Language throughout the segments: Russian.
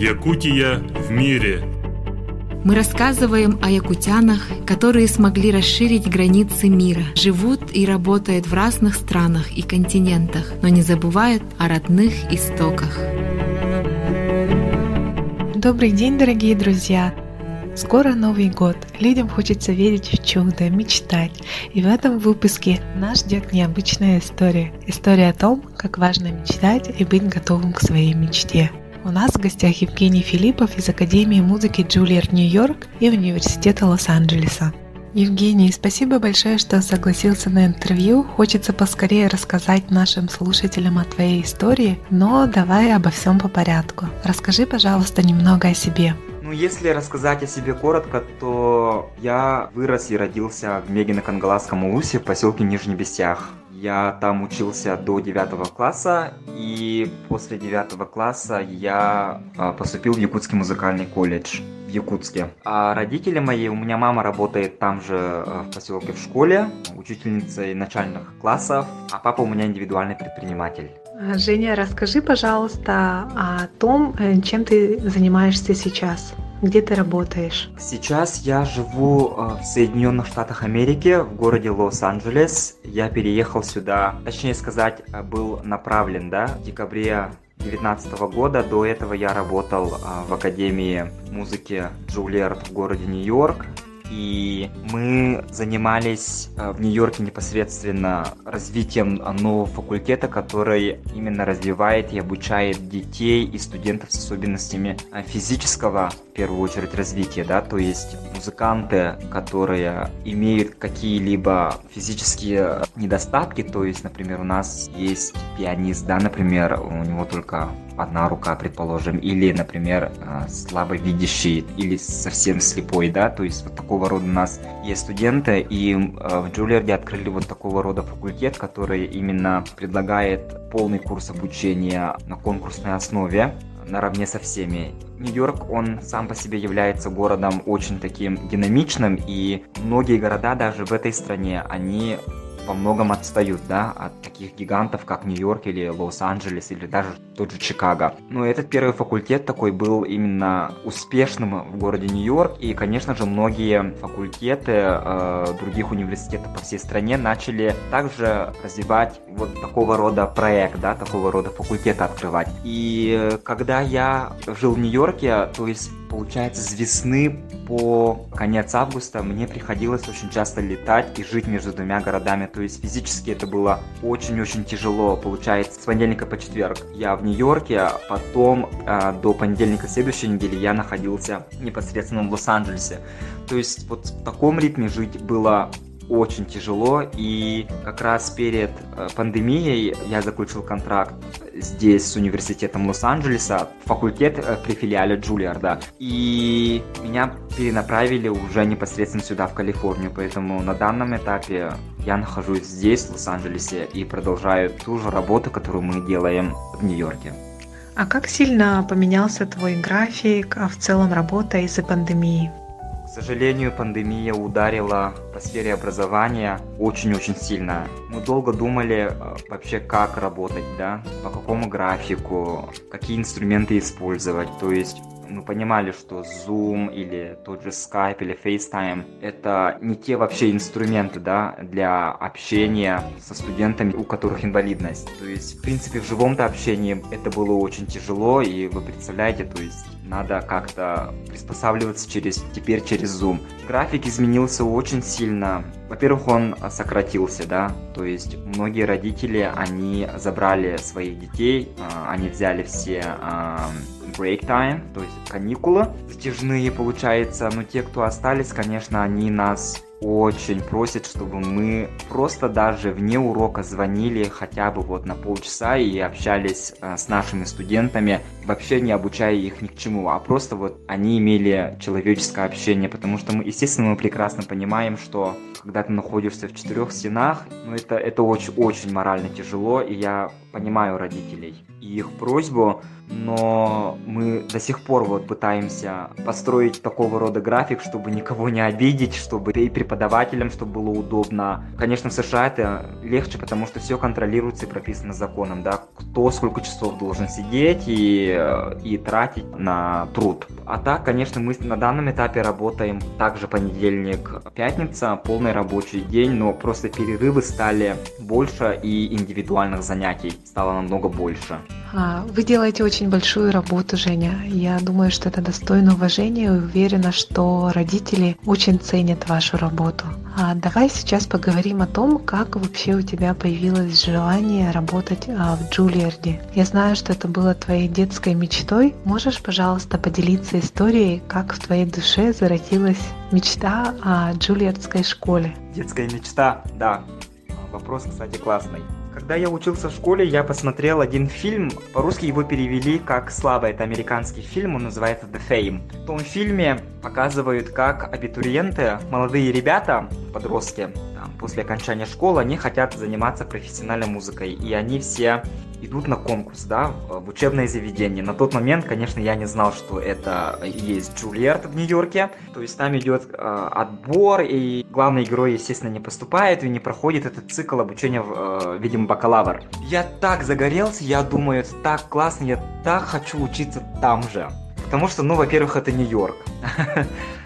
Якутия в мире. Мы рассказываем о якутянах, которые смогли расширить границы мира, живут и работают в разных странах и континентах, но не забывают о родных истоках. Добрый день, дорогие друзья! Скоро Новый год. Людям хочется верить в чудо, мечтать. И в этом выпуске нас ждет необычная история. История о том, как важно мечтать и быть готовым к своей мечте. У нас в гостях Евгений Филиппов из Академии музыки Джулиард Нью-Йорк и Университета Лос-Анджелеса. Евгений, спасибо большое, что согласился на интервью. Хочется поскорее рассказать нашим слушателям о твоей истории, но давай обо всем по порядку. Расскажи, пожалуйста, немного о себе. Ну, если рассказать о себе коротко, то я вырос и родился в Мегино-Кангаласском Улусе в поселке Нижний Бестях. Я там учился до 9 класса, и после 9 класса я а, поступил в Якутский музыкальный колледж в Якутске. А родители мои, у меня мама работает там же а, в поселке в школе, учительницей начальных классов, а папа у меня индивидуальный предприниматель. Женя, расскажи, пожалуйста, о том, э, чем ты занимаешься сейчас. Где ты работаешь? Сейчас я живу э, в Соединенных Штатах Америки, в городе Лос-Анджелес. Я переехал сюда, точнее сказать, э, был направлен, да, в декабре 2019 года. До этого я работал в Академии музыки Джулиард в городе Нью-Йорк и мы занимались э, в Нью-Йорке непосредственно развитием нового факультета, который именно развивает и обучает детей и студентов с особенностями э, физического, в первую очередь, развития, да, то есть музыканты, которые имеют какие-либо физические недостатки, то есть, например, у нас есть пианист, да, например, у него только одна рука, предположим, или, например, э, слабовидящий или совсем слепой, да, то есть вот такого рода у нас есть студенты, и э, в Джулиарде открыли вот такого рода факультет, который именно предлагает полный курс обучения на конкурсной основе, наравне со всеми. Нью-Йорк, он сам по себе является городом очень таким динамичным, и многие города даже в этой стране, они во многом отстают, да, от таких гигантов, как Нью-Йорк или Лос-Анджелес, или даже тот же Чикаго. Но этот первый факультет такой был именно успешным в городе Нью-Йорк, и, конечно же, многие факультеты э, других университетов по всей стране начали также развивать вот такого рода проект, да, такого рода факультета открывать. И когда я жил в Нью-Йорке, то есть получается, с весны по конец августа мне приходилось очень часто летать и жить между двумя городами. То есть физически это было очень-очень тяжело. Получается, с понедельника по четверг я в Нью-Йорке, а потом э, до понедельника следующей недели я находился непосредственно в Лос-Анджелесе. То есть вот в таком ритме жить было очень тяжело, и как раз перед э, пандемией я заключил контракт здесь с университетом Лос-Анджелеса, факультет э, при филиале Джулиарда, и меня перенаправили уже непосредственно сюда, в Калифорнию, поэтому на данном этапе я нахожусь здесь, в Лос-Анджелесе, и продолжаю ту же работу, которую мы делаем в Нью-Йорке. А как сильно поменялся твой график, а в целом работа из-за пандемии? К сожалению, пандемия ударила по сфере образования очень-очень сильно. Мы долго думали э, вообще, как работать, да, по какому графику, какие инструменты использовать. То есть мы понимали, что Zoom или тот же Skype или FaceTime это не те вообще инструменты, да, для общения со студентами, у которых инвалидность. То есть, в принципе, в живом-то общении это было очень тяжело, и вы представляете, то есть надо как-то приспосабливаться через, теперь через Zoom. График изменился очень сильно. Во-первых, он сократился, да, то есть многие родители, они забрали своих детей, а, они взяли все break time, то есть каникулы затяжные, получается, но те, кто остались, конечно, они нас очень просят, чтобы мы просто даже вне урока звонили хотя бы вот на полчаса и общались э, с нашими студентами, вообще не обучая их ни к чему, а просто вот они имели человеческое общение, потому что мы, естественно, мы прекрасно понимаем, что когда ты находишься в четырех стенах, ну это, это очень-очень морально тяжело, и я понимаю родителей. И их просьбу, но мы до сих пор вот пытаемся построить такого рода график, чтобы никого не обидеть, чтобы и преподавателям, чтобы было удобно. Конечно, в США это легче, потому что все контролируется и прописано законом, да, кто сколько часов должен сидеть и, и тратить на труд. А так, конечно, мы на данном этапе работаем также понедельник, пятница, полный рабочий день, но просто перерывы стали больше и индивидуальных занятий стало намного больше. А, вы делаете очень большую работу, Женя. Я думаю, что это достойно уважения и уверена, что родители очень ценят вашу работу. А давай сейчас поговорим о том, как вообще у тебя появилось желание работать а, в Джулиарде. Я знаю, что это было твоей детской мечтой. Можешь, пожалуйста, поделиться историей, как в твоей душе зародилась мечта о Джулиардской школе? Детская мечта, да. Вопрос, кстати, классный. Когда я учился в школе, я посмотрел один фильм. По-русски его перевели как «Слава». Это американский фильм, он называется «The Fame». В том фильме показывают, как абитуриенты, молодые ребята, подростки, после окончания школы, они хотят заниматься профессиональной музыкой. И они все идут на конкурс, да, в учебное заведение. На тот момент, конечно, я не знал, что это есть Джульярд в Нью-Йорке. То есть там идет э, отбор, и главный герой, естественно, не поступает и не проходит этот цикл обучения, э, видимо, бакалавр. Я так загорелся, я думаю, это так классно, я так хочу учиться там же. Потому что, ну, во-первых, это Нью-Йорк.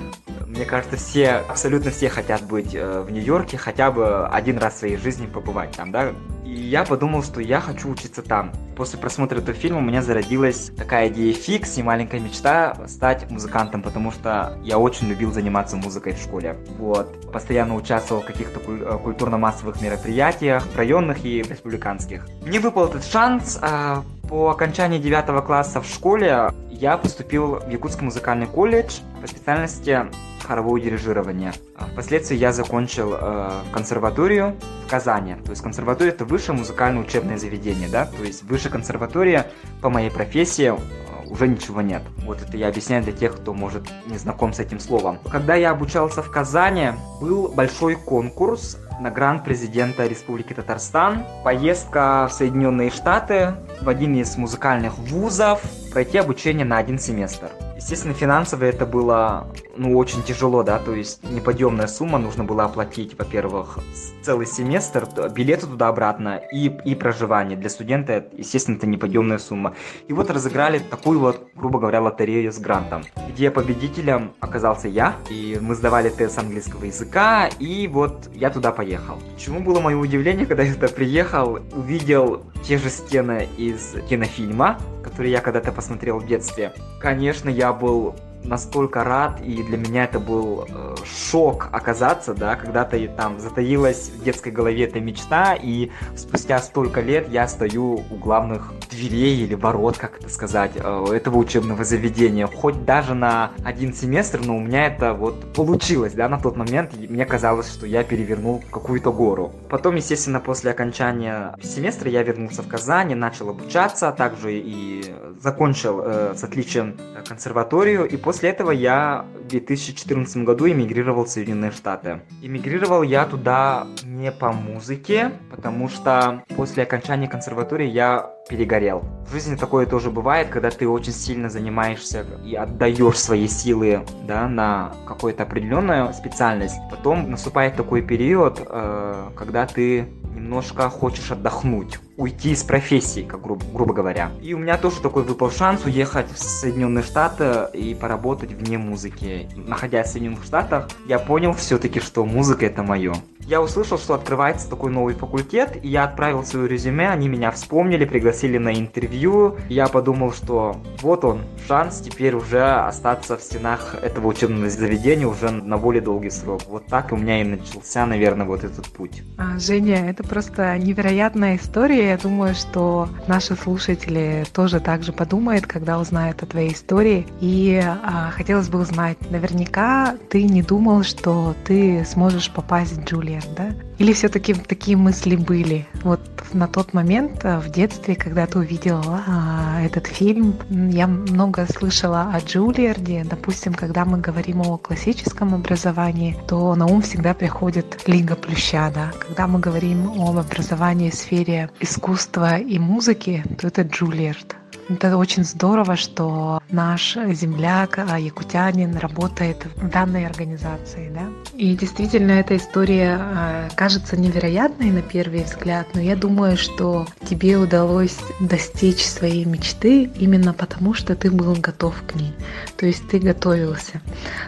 Мне кажется, все, абсолютно все хотят быть э, в Нью-Йорке, хотя бы один раз в своей жизни побывать там, да. И я подумал, что я хочу учиться там. После просмотра этого фильма у меня зародилась такая идея фикс и маленькая мечта стать музыкантом, потому что я очень любил заниматься музыкой в школе. Вот. Постоянно участвовал в каких-то э, культурно-массовых мероприятиях, районных и республиканских. Мне выпал этот шанс. А по окончании девятого класса в школе я поступил в Якутский музыкальный колледж по специальности хоровое дирижирование. А впоследствии я закончил э, консерваторию в Казани. То есть консерватория это высшее музыкальное учебное заведение, да, то есть выше консерватория по моей профессии э, уже ничего нет. Вот это я объясняю для тех, кто может не знаком с этим словом. Когда я обучался в Казани, был большой конкурс на гранд президента Республики Татарстан, поездка в Соединенные Штаты в один из музыкальных вузов, пройти обучение на один семестр. Естественно, финансово это было ну, очень тяжело, да, то есть неподъемная сумма, нужно было оплатить, во-первых, целый семестр, билеты туда-обратно и, и проживание. Для студента, естественно, это неподъемная сумма. И вот разыграли такую вот, грубо говоря, лотерею с грантом, где победителем оказался я, и мы сдавали тест английского языка, и вот я туда поехал. Чему было мое удивление, когда я туда приехал, увидел те же стены из кинофильма, который я когда-то посмотрел в детстве. Конечно, я был настолько рад, и для меня это был э, шок оказаться, да, когда-то там затаилась в детской голове эта мечта, и спустя столько лет я стою у главных дверей или ворот, как это сказать, э, этого учебного заведения, хоть даже на один семестр, но у меня это вот получилось, да, на тот момент, мне казалось, что я перевернул какую-то гору. Потом, естественно, после окончания семестра я вернулся в Казань, начал обучаться, а также и закончил э, с отличием консерваторию, и после После этого я в 2014 году эмигрировал в Соединенные Штаты. Эмигрировал я туда не по музыке, потому что после окончания консерватории я перегорел. В жизни такое тоже бывает, когда ты очень сильно занимаешься и отдаешь свои силы да, на какую-то определенную специальность. Потом наступает такой период, э, когда ты немножко хочешь отдохнуть, уйти из профессии, как гру- грубо говоря. И у меня тоже такой выпал шанс уехать в Соединенные Штаты и поработать вне музыки. Находясь в Соединенных Штатах, я понял все-таки, что музыка это мое. Я услышал, что открывается такой новый факультет, и я отправил свое резюме, они меня вспомнили, пригласили на интервью. Я подумал, что вот он, шанс теперь уже остаться в стенах этого учебного заведения уже на более долгий срок. Вот так у меня и начался, наверное, вот этот путь. А, Женя, это просто невероятная история. Я думаю, что наши слушатели тоже так же подумают, когда узнают о твоей истории. И а, хотелось бы узнать, наверняка ты не думал, что ты сможешь попасть в Джулия, да? Или все-таки такие мысли были? Вот на тот момент э, в детстве, когда ты увидела а, этот фильм, я много слышала о Джулиарде. Допустим, когда мы говорим о классическом образовании, то на ум всегда приходит Лига Плюща. Да? Когда мы говорим об образовании в сфере искусства и музыки, то это Джулиард. Это очень здорово, что наш земляк, а, якутянин, работает в данной организации. Да? И действительно, эта история а, кажется невероятной на первый взгляд, но я думаю, что тебе удалось достичь своей мечты именно потому, что ты был готов к ней. То есть ты готовился.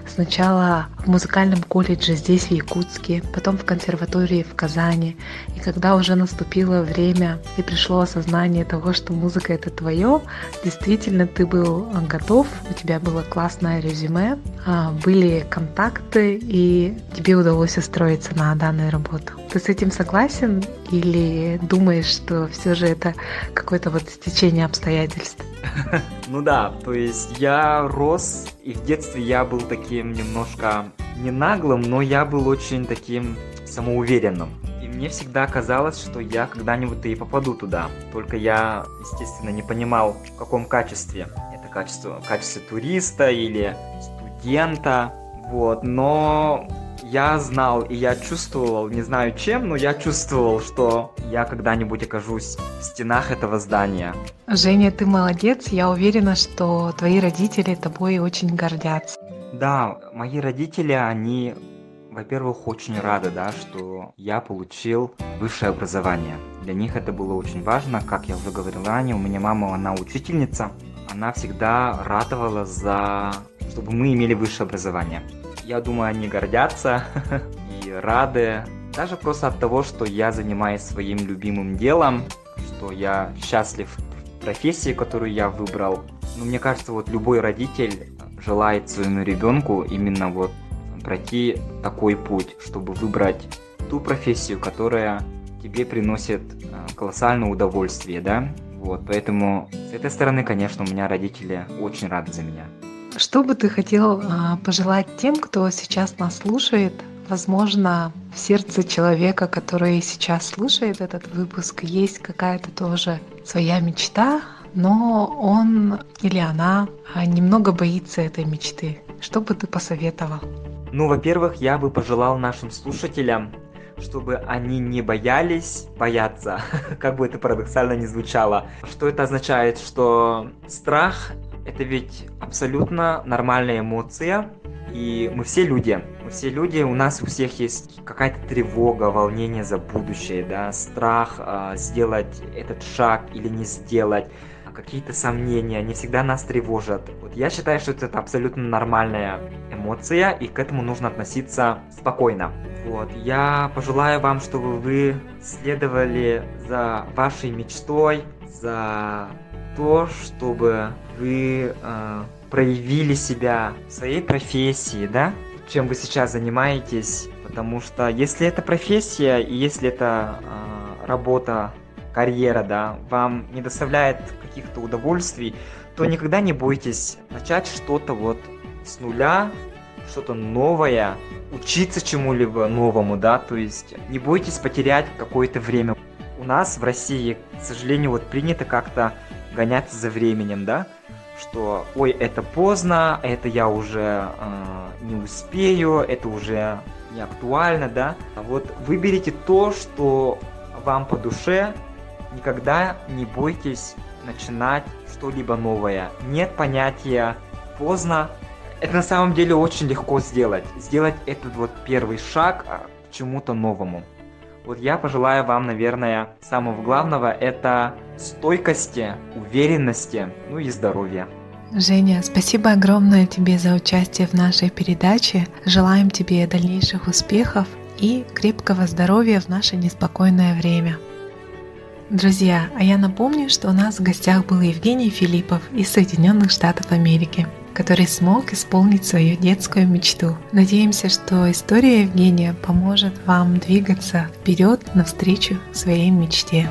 Сначала в музыкальном колледже здесь, в Якутске, потом в консерватории в Казани. И когда уже наступило время и пришло осознание того, что музыка это твое, действительно ты был готов, у тебя было классное резюме, а, были контакты, и тебе удалось устроиться на данную работу. Ты с этим согласен или думаешь, что все же это какое-то вот стечение обстоятельств? Ну да, то есть я рос, и в детстве я был таким немножко не наглым, но я был очень таким самоуверенным. Мне всегда казалось, что я когда-нибудь и попаду туда. Только я, естественно, не понимал, в каком качестве. Это качество, качестве туриста или студента. Вот, но я знал и я чувствовал, не знаю чем, но я чувствовал, что я когда-нибудь окажусь в стенах этого здания. Женя, ты молодец. Я уверена, что твои родители тобой очень гордятся. Да, мои родители, они во-первых, очень рада, да, что я получил высшее образование. Для них это было очень важно, как я уже говорил ранее, у меня мама, она учительница, она всегда ратовала за, чтобы мы имели высшее образование. Я думаю, они гордятся и рады, даже просто от того, что я занимаюсь своим любимым делом, что я счастлив в профессии, которую я выбрал. Но мне кажется, вот любой родитель желает своему ребенку именно вот пройти такой путь, чтобы выбрать ту профессию, которая тебе приносит э, колоссальное удовольствие, да? Вот, поэтому с этой стороны, конечно, у меня родители очень рады за меня. Что бы ты хотел а, пожелать тем, кто сейчас нас слушает? Возможно, в сердце человека, который сейчас слушает этот выпуск, есть какая-то тоже своя мечта, но он или она а, немного боится этой мечты. Что бы ты посоветовал? Ну, во-первых, я бы пожелал нашим слушателям, чтобы они не боялись бояться, как бы это парадоксально не звучало. Что это означает? Что страх — это ведь абсолютно нормальная эмоция, и мы все люди. Мы все люди, у нас у всех есть какая-то тревога, волнение за будущее, да, страх э, сделать этот шаг или не сделать какие-то сомнения, они всегда нас тревожат. Вот я считаю, что это абсолютно нормальная эмоция, и к этому нужно относиться спокойно. Вот, я пожелаю вам, чтобы вы следовали за вашей мечтой, за то, чтобы вы э, проявили себя в своей профессии, да, чем вы сейчас занимаетесь, потому что если это профессия и если это э, работа карьера, да, вам не доставляет каких-то удовольствий, то никогда не бойтесь начать что-то вот с нуля, что-то новое, учиться чему-либо новому, да, то есть не бойтесь потерять какое-то время. У нас в России, к сожалению, вот принято как-то гоняться за временем, да, что ой, это поздно, это я уже э, не успею, это уже не актуально, да. А вот выберите то, что вам по душе, Никогда не бойтесь начинать что-либо новое. Нет понятия поздно. Это на самом деле очень легко сделать. Сделать этот вот первый шаг а, к чему-то новому. Вот я пожелаю вам, наверное, самого главного это стойкости, уверенности, ну и здоровья. Женя, спасибо огромное тебе за участие в нашей передаче. Желаем тебе дальнейших успехов и крепкого здоровья в наше неспокойное время. Друзья, а я напомню, что у нас в гостях был Евгений Филиппов из Соединенных Штатов Америки, который смог исполнить свою детскую мечту. Надеемся, что история Евгения поможет вам двигаться вперед навстречу своей мечте.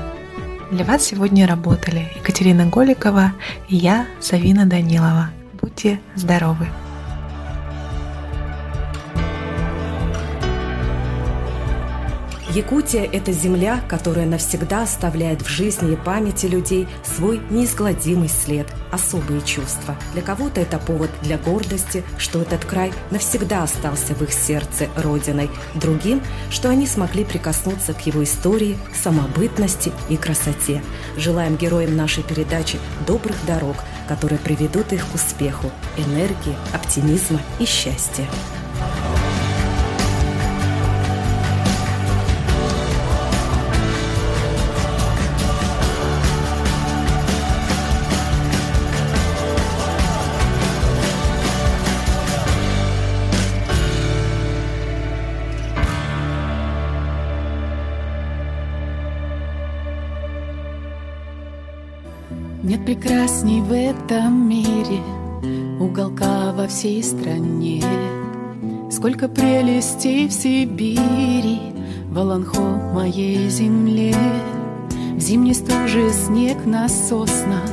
Для вас сегодня работали Екатерина Голикова и я, Савина Данилова. Будьте здоровы! Якутия – это земля, которая навсегда оставляет в жизни и памяти людей свой неизгладимый след, особые чувства. Для кого-то это повод для гордости, что этот край навсегда остался в их сердце родиной. Другим, что они смогли прикоснуться к его истории, самобытности и красоте. Желаем героям нашей передачи добрых дорог, которые приведут их к успеху, энергии, оптимизма и счастья. Прекрасней в этом мире Уголка во всей стране. Сколько прелестей в Сибири В Аланхо моей земле. В зимней стуже снег на соснах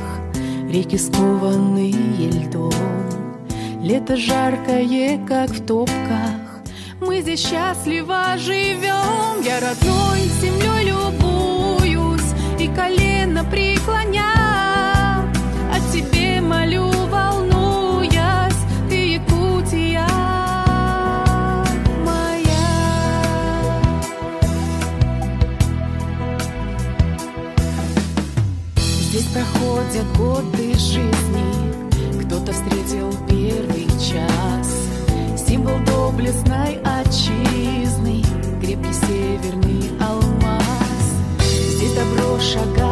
Реки скованные льдом. Лето жаркое, как в топках Мы здесь счастливо живем. Я родной землей любуюсь И колено преклоняю тебе молю, волнуясь, ты Якутия моя. Здесь проходят годы жизни, кто-то встретил первый час. Символ доблестной отчизны, крепкий северный алмаз. Здесь добро шаг